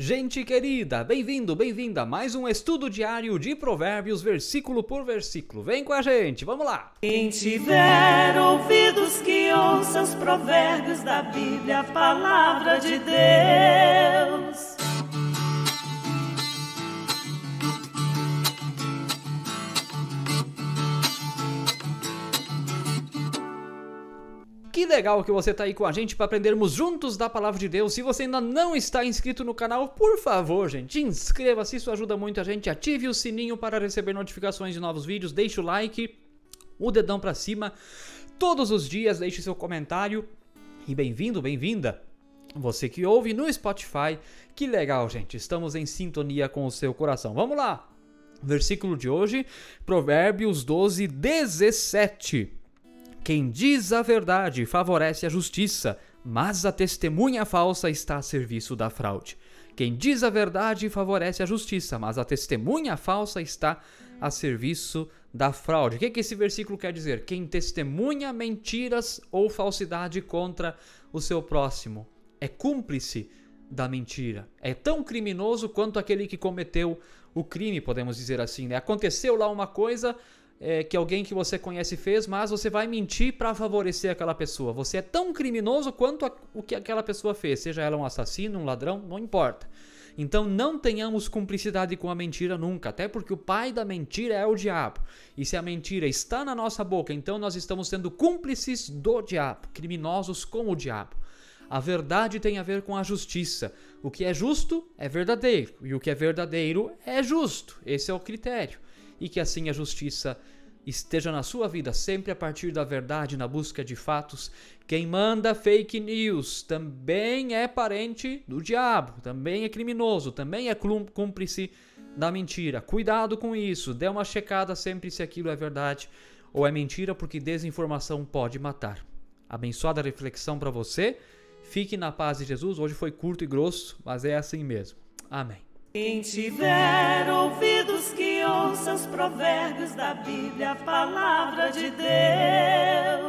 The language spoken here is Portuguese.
Gente querida, bem-vindo, bem-vinda a mais um estudo diário de Provérbios, versículo por versículo. Vem com a gente, vamos lá! Quem tiver ouvidos que ouça os provérbios da Bíblia, a palavra de Deus. Que legal que você está aí com a gente para aprendermos juntos da palavra de Deus. Se você ainda não está inscrito no canal, por favor, gente, inscreva-se, isso ajuda muito a gente. Ative o sininho para receber notificações de novos vídeos, deixe o like, o dedão para cima. Todos os dias, deixe seu comentário. E bem-vindo, bem-vinda. Você que ouve no Spotify, que legal, gente. Estamos em sintonia com o seu coração. Vamos lá. Versículo de hoje, Provérbios 12, 17. Quem diz a verdade favorece a justiça, mas a testemunha falsa está a serviço da fraude. Quem diz a verdade favorece a justiça, mas a testemunha falsa está a serviço da fraude. O que, que esse versículo quer dizer? Quem testemunha mentiras ou falsidade contra o seu próximo é cúmplice da mentira. É tão criminoso quanto aquele que cometeu o crime, podemos dizer assim. Né? Aconteceu lá uma coisa, é, que alguém que você conhece fez, mas você vai mentir para favorecer aquela pessoa. Você é tão criminoso quanto a, o que aquela pessoa fez, seja ela um assassino, um ladrão, não importa. Então não tenhamos cumplicidade com a mentira nunca, até porque o pai da mentira é o diabo. E se a mentira está na nossa boca, então nós estamos sendo cúmplices do diabo, criminosos com o diabo. A verdade tem a ver com a justiça. O que é justo é verdadeiro, e o que é verdadeiro é justo. Esse é o critério e que assim a justiça esteja na sua vida sempre a partir da verdade, na busca de fatos. Quem manda fake news também é parente do diabo, também é criminoso, também é cúmplice da mentira. Cuidado com isso, dê uma checada sempre se aquilo é verdade ou é mentira, porque desinformação pode matar. Abençoada reflexão para você. Fique na paz de Jesus. Hoje foi curto e grosso, mas é assim mesmo. Amém. Quem tiver os provérbios da Bíblia, a palavra de Deus.